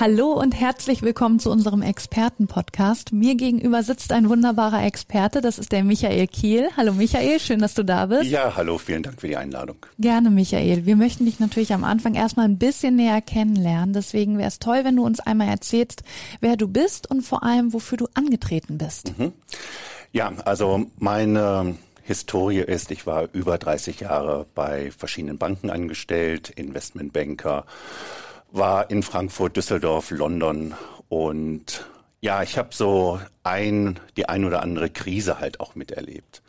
Hallo und herzlich willkommen zu unserem Experten-Podcast. Mir gegenüber sitzt ein wunderbarer Experte, das ist der Michael Kiel. Hallo Michael, schön, dass du da bist. Ja, hallo, vielen Dank für die Einladung. Gerne, Michael. Wir möchten dich natürlich am Anfang erstmal ein bisschen näher kennenlernen. Deswegen wäre es toll, wenn du uns einmal erzählst, wer du bist und vor allem, wofür du angetreten bist. Mhm. Ja, also meine Historie ist, ich war über 30 Jahre bei verschiedenen Banken angestellt, Investmentbanker, war in Frankfurt, Düsseldorf, London und ja, ich habe so ein, die ein oder andere Krise halt auch miterlebt.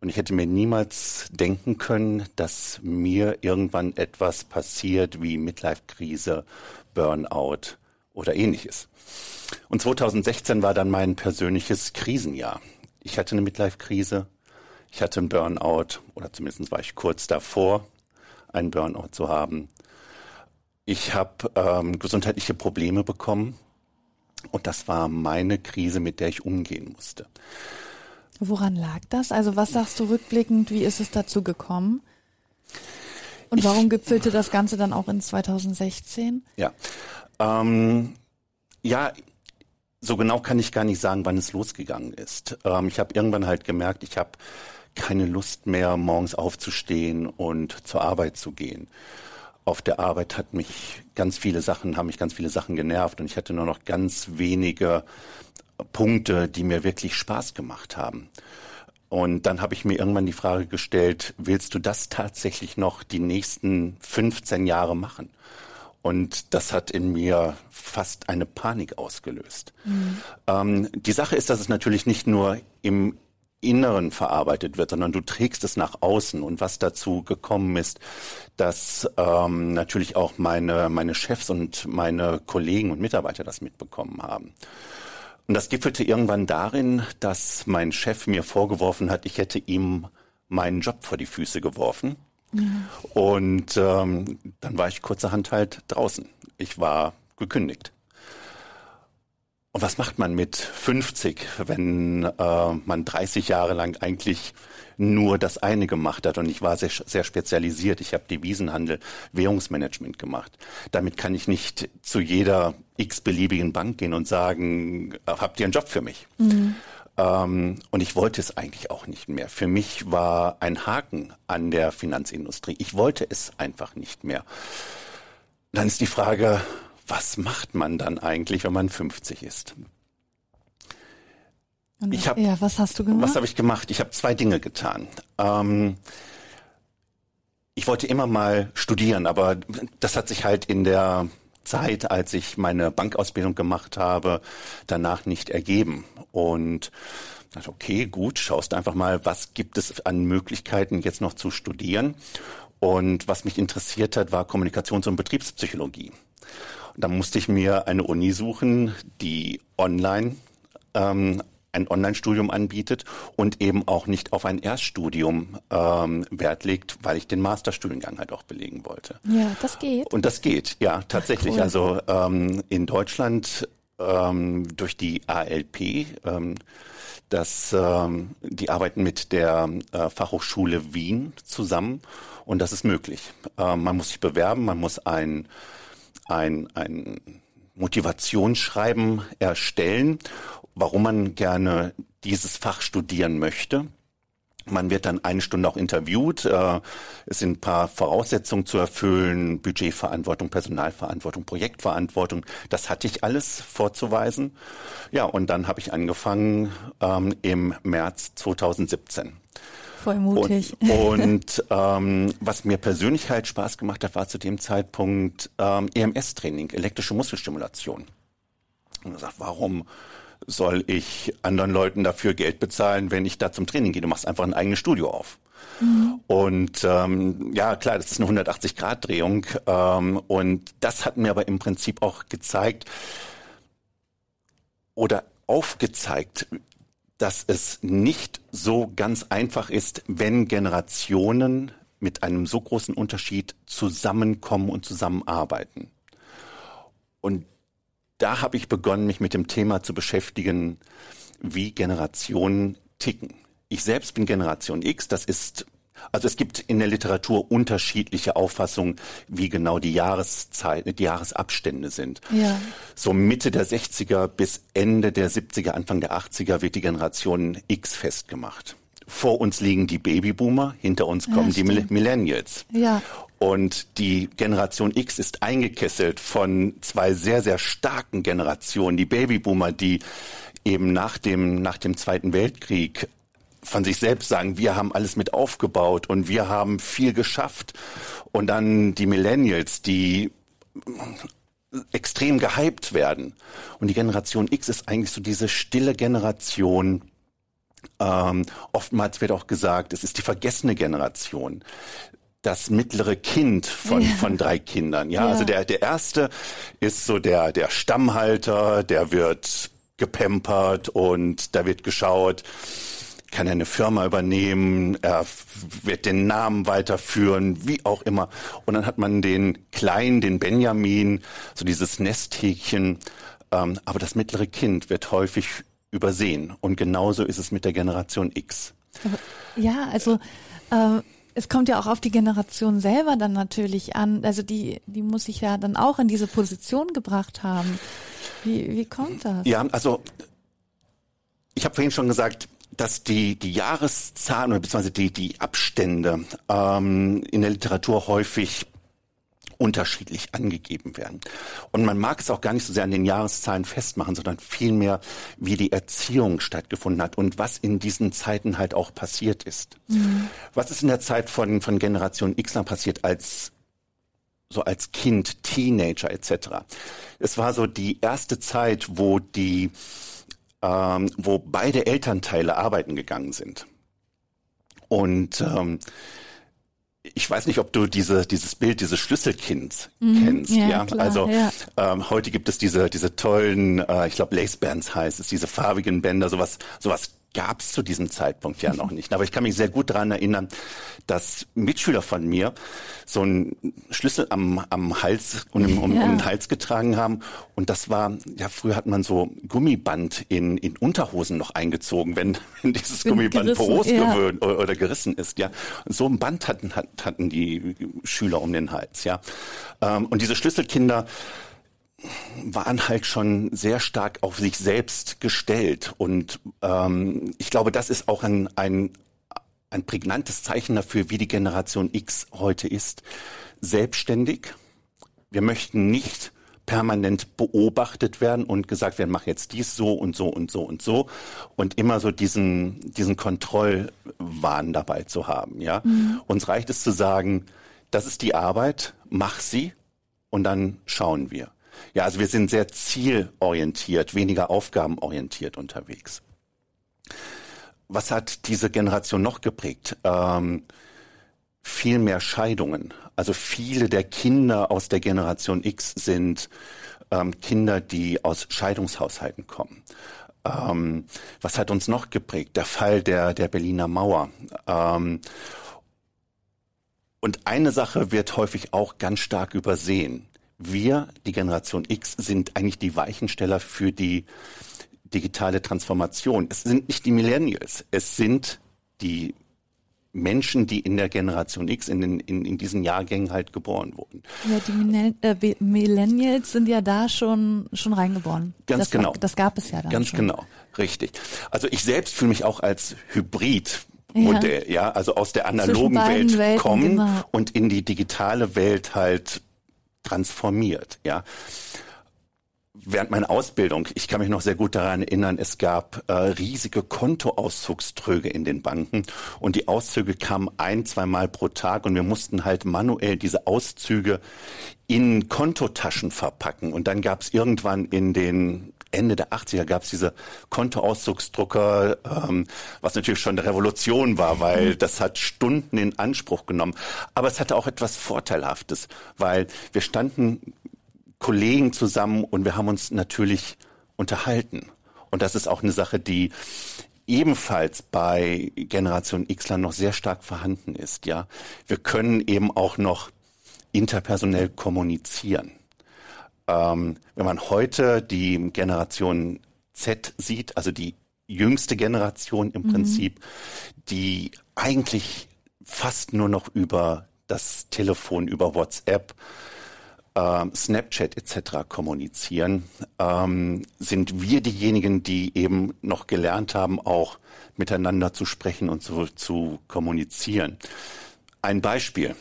Und ich hätte mir niemals denken können, dass mir irgendwann etwas passiert wie Midlife-Krise, Burnout oder ähnliches. Und 2016 war dann mein persönliches Krisenjahr. Ich hatte eine Midlife-Krise, ich hatte einen Burnout oder zumindest war ich kurz davor, einen Burnout zu haben. Ich habe ähm, gesundheitliche Probleme bekommen und das war meine Krise, mit der ich umgehen musste. Woran lag das? Also was sagst du rückblickend, wie ist es dazu gekommen? Und ich, warum gipfelte das Ganze dann auch in 2016? Ja, ähm, ja, so genau kann ich gar nicht sagen, wann es losgegangen ist. Ähm, ich habe irgendwann halt gemerkt, ich habe keine Lust mehr, morgens aufzustehen und zur Arbeit zu gehen auf der Arbeit hat mich ganz viele Sachen, haben mich ganz viele Sachen genervt und ich hatte nur noch ganz wenige Punkte, die mir wirklich Spaß gemacht haben. Und dann habe ich mir irgendwann die Frage gestellt, willst du das tatsächlich noch die nächsten 15 Jahre machen? Und das hat in mir fast eine Panik ausgelöst. Mhm. Ähm, die Sache ist, dass es natürlich nicht nur im Inneren verarbeitet wird, sondern du trägst es nach außen. Und was dazu gekommen ist, dass ähm, natürlich auch meine, meine Chefs und meine Kollegen und Mitarbeiter das mitbekommen haben. Und das gipfelte irgendwann darin, dass mein Chef mir vorgeworfen hat, ich hätte ihm meinen Job vor die Füße geworfen. Mhm. Und ähm, dann war ich kurzerhand halt draußen. Ich war gekündigt. Und was macht man mit 50, wenn äh, man 30 Jahre lang eigentlich nur das eine gemacht hat? Und ich war sehr, sehr spezialisiert. Ich habe Devisenhandel, Währungsmanagement gemacht. Damit kann ich nicht zu jeder x-beliebigen Bank gehen und sagen, habt ihr einen Job für mich? Mhm. Ähm, und ich wollte es eigentlich auch nicht mehr. Für mich war ein Haken an der Finanzindustrie. Ich wollte es einfach nicht mehr. Dann ist die Frage, was macht man dann eigentlich, wenn man 50 ist? Ich hab, ja, was hast du gemacht? Was habe ich gemacht? Ich habe zwei Dinge getan. Ähm, ich wollte immer mal studieren, aber das hat sich halt in der Zeit, als ich meine Bankausbildung gemacht habe, danach nicht ergeben. Und dachte, okay, gut, schaust einfach mal, was gibt es an Möglichkeiten, jetzt noch zu studieren. Und was mich interessiert hat, war Kommunikations- und Betriebspsychologie. Da musste ich mir eine Uni suchen, die online ähm, ein Online-Studium anbietet und eben auch nicht auf ein Erststudium ähm, Wert legt, weil ich den Masterstudiengang halt auch belegen wollte. Ja, das geht. Und das geht, ja, tatsächlich. Ach, cool. Also ähm, in Deutschland ähm, durch die ALP, ähm, das, ähm, die arbeiten mit der äh, Fachhochschule Wien zusammen und das ist möglich. Ähm, man muss sich bewerben, man muss ein ein, ein Motivationsschreiben erstellen, warum man gerne dieses Fach studieren möchte. Man wird dann eine Stunde auch interviewt. Äh, es sind ein paar Voraussetzungen zu erfüllen. Budgetverantwortung, Personalverantwortung, Projektverantwortung. Das hatte ich alles vorzuweisen. Ja, und dann habe ich angefangen ähm, im März 2017. Voll mutig. Und, und ähm, was mir persönlich halt Spaß gemacht hat, war zu dem Zeitpunkt ähm, EMS-Training, elektrische Muskelstimulation. Und ich gesagt, warum soll ich anderen Leuten dafür Geld bezahlen, wenn ich da zum Training gehe? Du machst einfach ein eigenes Studio auf. Mhm. Und ähm, ja, klar, das ist eine 180-Grad-Drehung. Ähm, und das hat mir aber im Prinzip auch gezeigt oder aufgezeigt, dass es nicht so ganz einfach ist, wenn Generationen mit einem so großen Unterschied zusammenkommen und zusammenarbeiten. Und da habe ich begonnen, mich mit dem Thema zu beschäftigen, wie Generationen ticken. Ich selbst bin Generation X, das ist also es gibt in der Literatur unterschiedliche Auffassungen, wie genau die Jahreszeiten, die Jahresabstände sind. Ja. So Mitte der 60er bis Ende der 70er, Anfang der 80er wird die Generation X festgemacht. Vor uns liegen die Babyboomer, hinter uns kommen ja, die Millennials. Ja. Und die Generation X ist eingekesselt von zwei sehr, sehr starken Generationen. Die Babyboomer, die eben nach dem, nach dem Zweiten Weltkrieg von sich selbst sagen, wir haben alles mit aufgebaut und wir haben viel geschafft. Und dann die Millennials, die extrem gehypt werden. Und die Generation X ist eigentlich so diese stille Generation. Ähm, oftmals wird auch gesagt, es ist die vergessene Generation. Das mittlere Kind von, ja. von drei Kindern. Ja, ja, also der, der erste ist so der, der Stammhalter, der wird gepampert und da wird geschaut, kann er eine Firma übernehmen, er wird den Namen weiterführen, wie auch immer. Und dann hat man den Kleinen, den Benjamin, so dieses Nesthäkchen. Ähm, aber das mittlere Kind wird häufig übersehen. Und genauso ist es mit der Generation X. Ja, also äh, es kommt ja auch auf die Generation selber dann natürlich an. Also die, die muss sich ja dann auch in diese Position gebracht haben. Wie, wie kommt das? Ja, also ich habe vorhin schon gesagt, dass die, die Jahreszahlen oder beziehungsweise die, die Abstände ähm, in der Literatur häufig unterschiedlich angegeben werden. Und man mag es auch gar nicht so sehr an den Jahreszahlen festmachen, sondern vielmehr, wie die Erziehung stattgefunden hat und was in diesen Zeiten halt auch passiert ist. Mhm. Was ist in der Zeit von, von Generation X passiert als so als Kind, Teenager etc. Es war so die erste Zeit, wo die ähm, wo beide Elternteile arbeiten gegangen sind. Und ähm, ich weiß nicht, ob du diese, dieses Bild dieses Schlüsselkinds mhm, kennst. Ja, ja? Klar, also ja. Ähm, heute gibt es diese, diese tollen, äh, ich glaube Lace Bands heißt es, diese farbigen Bänder, sowas, sowas gab es zu diesem Zeitpunkt ja noch nicht. Aber ich kann mich sehr gut daran erinnern, dass Mitschüler von mir so einen Schlüssel am, am Hals und um, um, ja. um den Hals getragen haben. Und das war, ja, früher hat man so Gummiband in, in Unterhosen noch eingezogen, wenn, wenn dieses Bin Gummiband poros ja. gewöhnt oder, oder, gerissen ist, ja. Und so ein Band hatten, hatten die Schüler um den Hals, ja. Ähm, und diese Schlüsselkinder, waren halt schon sehr stark auf sich selbst gestellt. Und ähm, ich glaube, das ist auch ein, ein, ein prägnantes Zeichen dafür, wie die Generation X heute ist. Selbstständig. Wir möchten nicht permanent beobachtet werden und gesagt werden, mach jetzt dies so und so und so und so und immer so diesen diesen Kontrollwahn dabei zu haben, ja. Mhm. Uns reicht es zu sagen, das ist die Arbeit, mach sie und dann schauen wir. Ja, also wir sind sehr zielorientiert, weniger aufgabenorientiert unterwegs. Was hat diese Generation noch geprägt? Ähm, viel mehr Scheidungen. Also viele der Kinder aus der Generation X sind ähm, Kinder, die aus Scheidungshaushalten kommen. Ähm, was hat uns noch geprägt? Der Fall der, der Berliner Mauer. Ähm, und eine Sache wird häufig auch ganz stark übersehen wir, die Generation X, sind eigentlich die Weichensteller für die digitale Transformation. Es sind nicht die Millennials, es sind die Menschen, die in der Generation X, in, den, in, in diesen Jahrgängen halt geboren wurden. Ja, die äh, Millennials sind ja da schon, schon reingeboren. Ganz das genau. War, das gab es ja dann Ganz schon. genau, richtig. Also ich selbst fühle mich auch als Hybrid. Modell, ja. ja, also aus der analogen Welt Welten, kommen genau. und in die digitale Welt halt transformiert, ja. Während meiner Ausbildung, ich kann mich noch sehr gut daran erinnern, es gab äh, riesige Kontoauszugströge in den Banken und die Auszüge kamen ein, zweimal pro Tag und wir mussten halt manuell diese Auszüge in Kontotaschen verpacken. Und dann gab es irgendwann in den Ende der 80er gab es diese Kontoauszugsdrucker, ähm, was natürlich schon eine Revolution war, weil mhm. das hat Stunden in Anspruch genommen. Aber es hatte auch etwas Vorteilhaftes, weil wir standen Kollegen zusammen und wir haben uns natürlich unterhalten. Und das ist auch eine Sache, die ebenfalls bei Generation Xler noch sehr stark vorhanden ist. Ja, wir können eben auch noch interpersonell kommunizieren. Ähm, wenn man heute die Generation Z sieht, also die jüngste Generation im mhm. Prinzip, die eigentlich fast nur noch über das Telefon, über WhatsApp, äh, Snapchat etc. kommunizieren, ähm, sind wir diejenigen, die eben noch gelernt haben, auch miteinander zu sprechen und zu, zu kommunizieren. Ein Beispiel.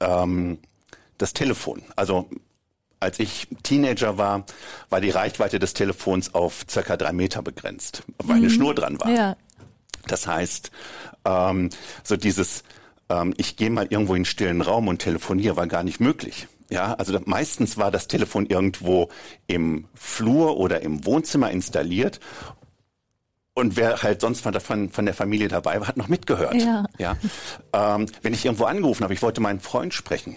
Ähm, das Telefon. Also als ich Teenager war, war die Reichweite des Telefons auf circa drei Meter begrenzt, weil eine mhm. Schnur dran war. Ja. Das heißt, ähm, so dieses, ähm, ich gehe mal irgendwo in einen stillen Raum und telefoniere, war gar nicht möglich. Ja, also meistens war das Telefon irgendwo im Flur oder im Wohnzimmer installiert und wer halt sonst von, von, von der Familie dabei war, hat noch mitgehört. Ja. ja? Ähm, wenn ich irgendwo angerufen habe, ich wollte meinen Freund sprechen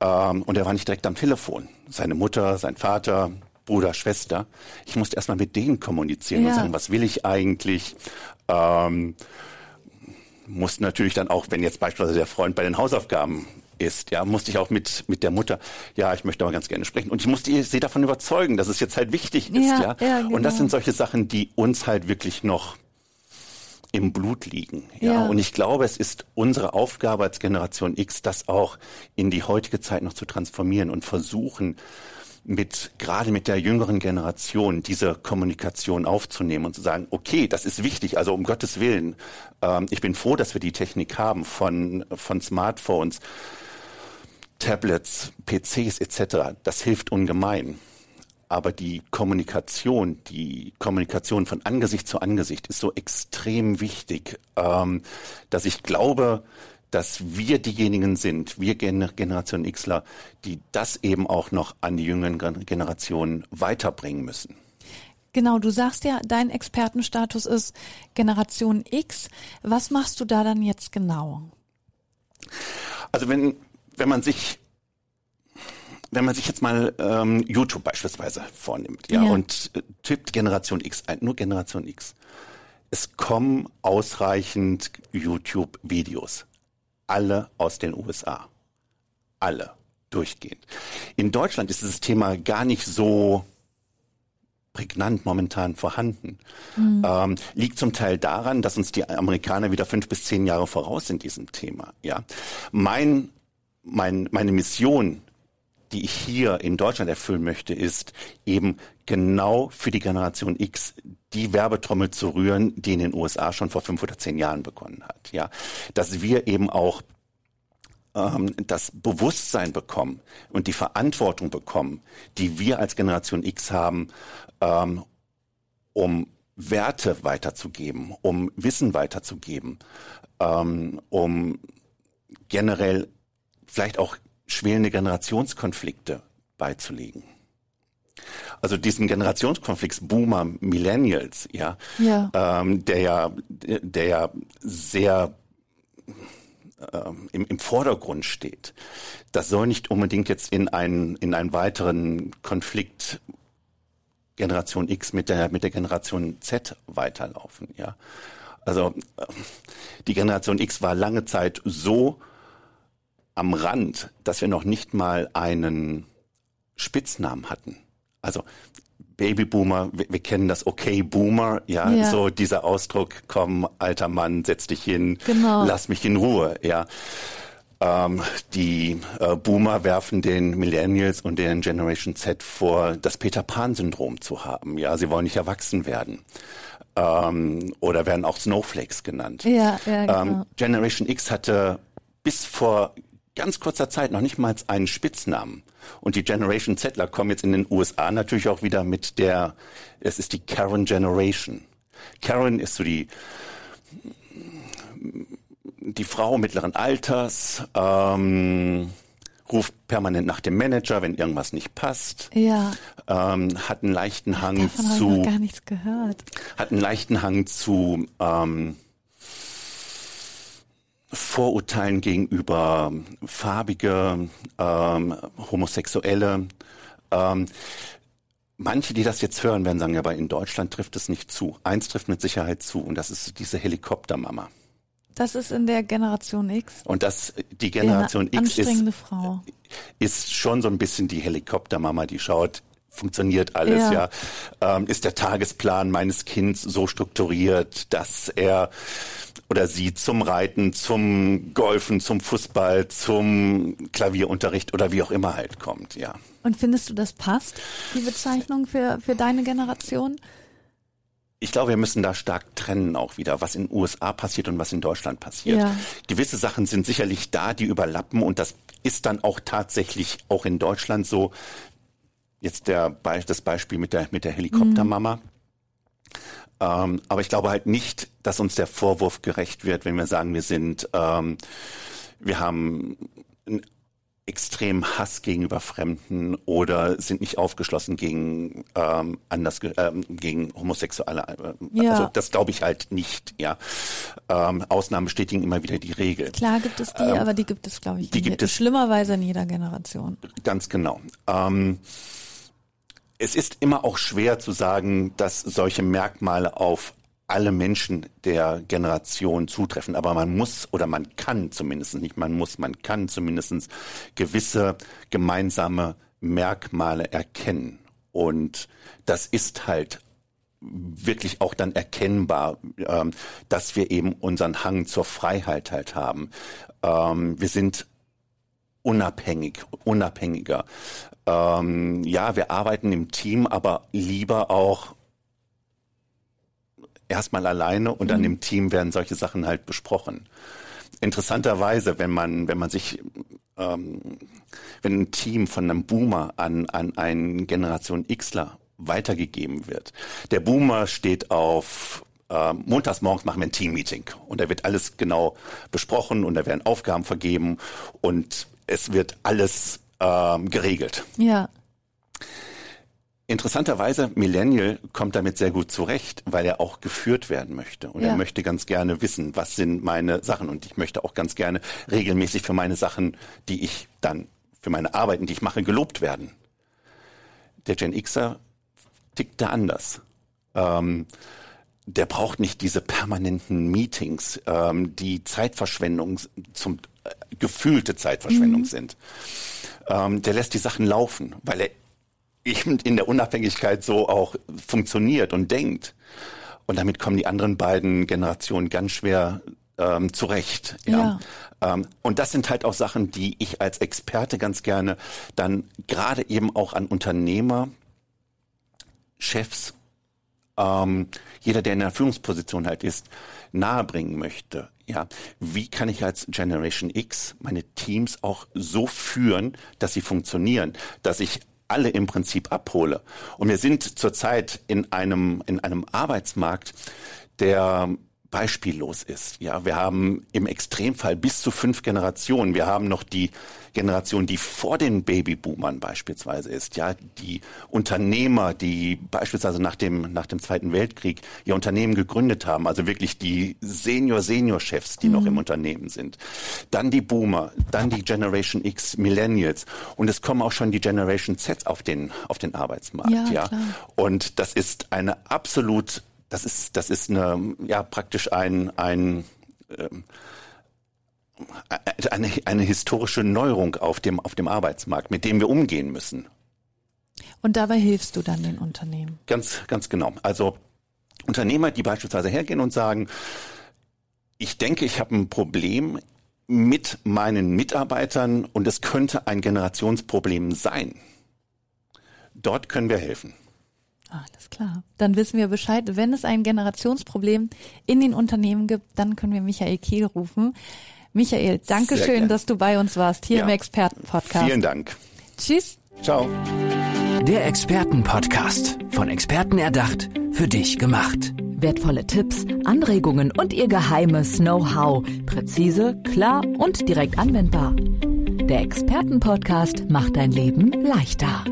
ähm, und er war nicht direkt am Telefon. Seine Mutter, sein Vater, Bruder, Schwester. Ich musste erstmal mit denen kommunizieren ja. und sagen, was will ich eigentlich? Ähm, musste natürlich dann auch, wenn jetzt beispielsweise der Freund bei den Hausaufgaben ist, ja, musste ich auch mit, mit der Mutter, ja, ich möchte aber ganz gerne sprechen. Und ich musste sie davon überzeugen, dass es jetzt halt wichtig ist, ja. ja? ja genau. Und das genau. sind solche Sachen, die uns halt wirklich noch im Blut liegen. Ja? ja. Und ich glaube, es ist unsere Aufgabe als Generation X, das auch in die heutige Zeit noch zu transformieren und versuchen, mit, gerade mit der jüngeren Generation diese Kommunikation aufzunehmen und zu sagen, okay, das ist wichtig, also um Gottes Willen, ähm, ich bin froh, dass wir die Technik haben von, von Smartphones, Tablets, PCs etc. Das hilft ungemein. Aber die Kommunikation, die Kommunikation von Angesicht zu Angesicht ist so extrem wichtig, ähm, dass ich glaube, dass wir diejenigen sind, wir Generation Xler, die das eben auch noch an die jüngeren Generationen weiterbringen müssen. Genau, du sagst ja, dein Expertenstatus ist Generation X. Was machst du da dann jetzt genau? Also wenn, wenn man sich wenn man sich jetzt mal ähm, YouTube beispielsweise vornimmt, ja, ja. und äh, tippt Generation X ein, nur Generation X, es kommen ausreichend YouTube-Videos alle aus den USA. Alle durchgehend. In Deutschland ist dieses Thema gar nicht so prägnant momentan vorhanden. Mhm. Ähm, liegt zum Teil daran, dass uns die Amerikaner wieder fünf bis zehn Jahre voraus in diesem Thema. Ja, mein, mein, meine Mission, die ich hier in Deutschland erfüllen möchte, ist eben genau für die Generation X die Werbetrommel zu rühren, die in den USA schon vor fünf oder zehn Jahren begonnen hat. Ja, dass wir eben auch ähm, das Bewusstsein bekommen und die Verantwortung bekommen, die wir als Generation X haben, ähm, um Werte weiterzugeben, um Wissen weiterzugeben, ähm, um generell vielleicht auch schwelende Generationskonflikte beizulegen. Also diesen Generationskonflikt Boomer Millennials, ja, ja. Ähm, der ja, der ja sehr ähm, im, im Vordergrund steht. Das soll nicht unbedingt jetzt in einen in einen weiteren Konflikt Generation X mit der mit der Generation Z weiterlaufen, ja. Also äh, die Generation X war lange Zeit so am Rand, dass wir noch nicht mal einen Spitznamen hatten. Also Babyboomer, wir, wir kennen das Okay Boomer, ja, ja, so dieser Ausdruck, komm, alter Mann, setz dich hin, genau. lass mich in Ruhe, ja. Ähm, die äh, Boomer werfen den Millennials und den Generation Z vor, das Peter Pan-Syndrom zu haben. Ja, sie wollen nicht erwachsen werden. Ähm, oder werden auch Snowflakes genannt. Ja, ja, genau. ähm, Generation X hatte bis vor ganz kurzer Zeit noch nicht mal einen Spitznamen. Und die Generation Zettler kommen jetzt in den USA natürlich auch wieder mit der, es ist die Karen Generation. Karen ist so die, die Frau mittleren Alters, ähm, ruft permanent nach dem Manager, wenn irgendwas nicht passt. Ja. Ähm, hat einen leichten Hang Davon zu. Ich noch gar nichts gehört. Hat einen leichten Hang zu ähm, Vorurteilen gegenüber farbige, ähm, Homosexuelle. Ähm, Manche, die das jetzt hören, werden sagen, aber in Deutschland trifft es nicht zu. Eins trifft mit Sicherheit zu und das ist diese Helikoptermama. Das ist in der Generation X. Und das, die Generation ja, X ist, Frau. ist schon so ein bisschen die Helikoptermama, die schaut, funktioniert alles, ja. ja. Ähm, ist der Tagesplan meines Kindes so strukturiert, dass er oder sie zum Reiten, zum Golfen, zum Fußball, zum Klavierunterricht oder wie auch immer halt kommt, ja. Und findest du, das passt, die Bezeichnung für, für deine Generation? Ich glaube, wir müssen da stark trennen auch wieder, was in den USA passiert und was in Deutschland passiert. Ja. Gewisse Sachen sind sicherlich da, die überlappen und das ist dann auch tatsächlich auch in Deutschland so. Jetzt der, das Beispiel mit der, mit der Helikoptermama. Mhm. Ähm, aber ich glaube halt nicht, dass uns der Vorwurf gerecht wird, wenn wir sagen, wir sind, ähm, wir haben extrem Hass gegenüber Fremden oder sind nicht aufgeschlossen gegen ähm, anders ähm, gegen Homosexuelle. Äh, ja. Also das glaube ich halt nicht. Ja, ähm, Ausnahmen bestätigen immer wieder die Regel. Klar gibt es die, ähm, aber die gibt es glaube ich die gibt es schlimmerweise in jeder Generation. Ganz genau. Ähm, es ist immer auch schwer zu sagen, dass solche Merkmale auf alle Menschen der Generation zutreffen. Aber man muss oder man kann zumindest nicht, man muss, man kann zumindest gewisse gemeinsame Merkmale erkennen. Und das ist halt wirklich auch dann erkennbar, ähm, dass wir eben unseren Hang zur Freiheit halt haben. Ähm, wir sind unabhängig, unabhängiger. Ähm, ja, wir arbeiten im Team, aber lieber auch erstmal alleine und mhm. an dem Team werden solche Sachen halt besprochen. Interessanterweise, wenn man, wenn man sich, ähm, wenn ein Team von einem Boomer an, an einen Generation Xler weitergegeben wird. Der Boomer steht auf äh, montags morgens machen wir ein Team-Meeting und da wird alles genau besprochen und da werden Aufgaben vergeben und es wird alles ähm, geregelt. Ja. Interessanterweise, Millennial kommt damit sehr gut zurecht, weil er auch geführt werden möchte. Und ja. er möchte ganz gerne wissen, was sind meine Sachen. Und ich möchte auch ganz gerne regelmäßig für meine Sachen, die ich dann, für meine Arbeiten, die ich mache, gelobt werden. Der Gen Xer tickt da anders. Ähm, der braucht nicht diese permanenten Meetings, ähm, die Zeitverschwendung zum äh, gefühlte Zeitverschwendung mhm. sind. Ähm, der lässt die Sachen laufen, weil er eben in der Unabhängigkeit so auch funktioniert und denkt. Und damit kommen die anderen beiden Generationen ganz schwer ähm, zurecht. Ja. ja. Ähm, und das sind halt auch Sachen, die ich als Experte ganz gerne dann gerade eben auch an Unternehmer, Chefs, ähm, jeder, der in einer Führungsposition halt ist, nahebringen möchte. Ja, wie kann ich als Generation X meine Teams auch so führen, dass sie funktionieren, dass ich alle im Prinzip abhole. Und wir sind zurzeit in einem, in einem Arbeitsmarkt, der beispiellos ist. Ja, wir haben im Extremfall bis zu fünf Generationen. Wir haben noch die Generation, die vor den Babyboomern beispielsweise ist. Ja, die Unternehmer, die beispielsweise nach dem, nach dem Zweiten Weltkrieg ihr Unternehmen gegründet haben. Also wirklich die Senior-Senior-Chefs, die mhm. noch im Unternehmen sind. Dann die Boomer, dann die Generation X, Millennials. Und es kommen auch schon die Generation Z auf den, auf den Arbeitsmarkt. Ja, ja. Und das ist eine absolut das ist, das ist eine, ja, praktisch ein, ein, ähm, eine, eine historische Neuerung auf dem, auf dem Arbeitsmarkt, mit dem wir umgehen müssen. Und dabei hilfst du dann den Unternehmen? Ganz, ganz genau. Also Unternehmer, die beispielsweise hergehen und sagen, ich denke, ich habe ein Problem mit meinen Mitarbeitern und es könnte ein Generationsproblem sein. Dort können wir helfen. Alles klar. Dann wissen wir Bescheid. Wenn es ein Generationsproblem in den Unternehmen gibt, dann können wir Michael Kehl rufen. Michael, danke schön, dass du bei uns warst hier ja. im Expertenpodcast. Vielen Dank. Tschüss. Ciao. Der Expertenpodcast. Von Experten erdacht, für dich gemacht. Wertvolle Tipps, Anregungen und ihr geheimes Know-how. Präzise, klar und direkt anwendbar. Der Expertenpodcast macht dein Leben leichter.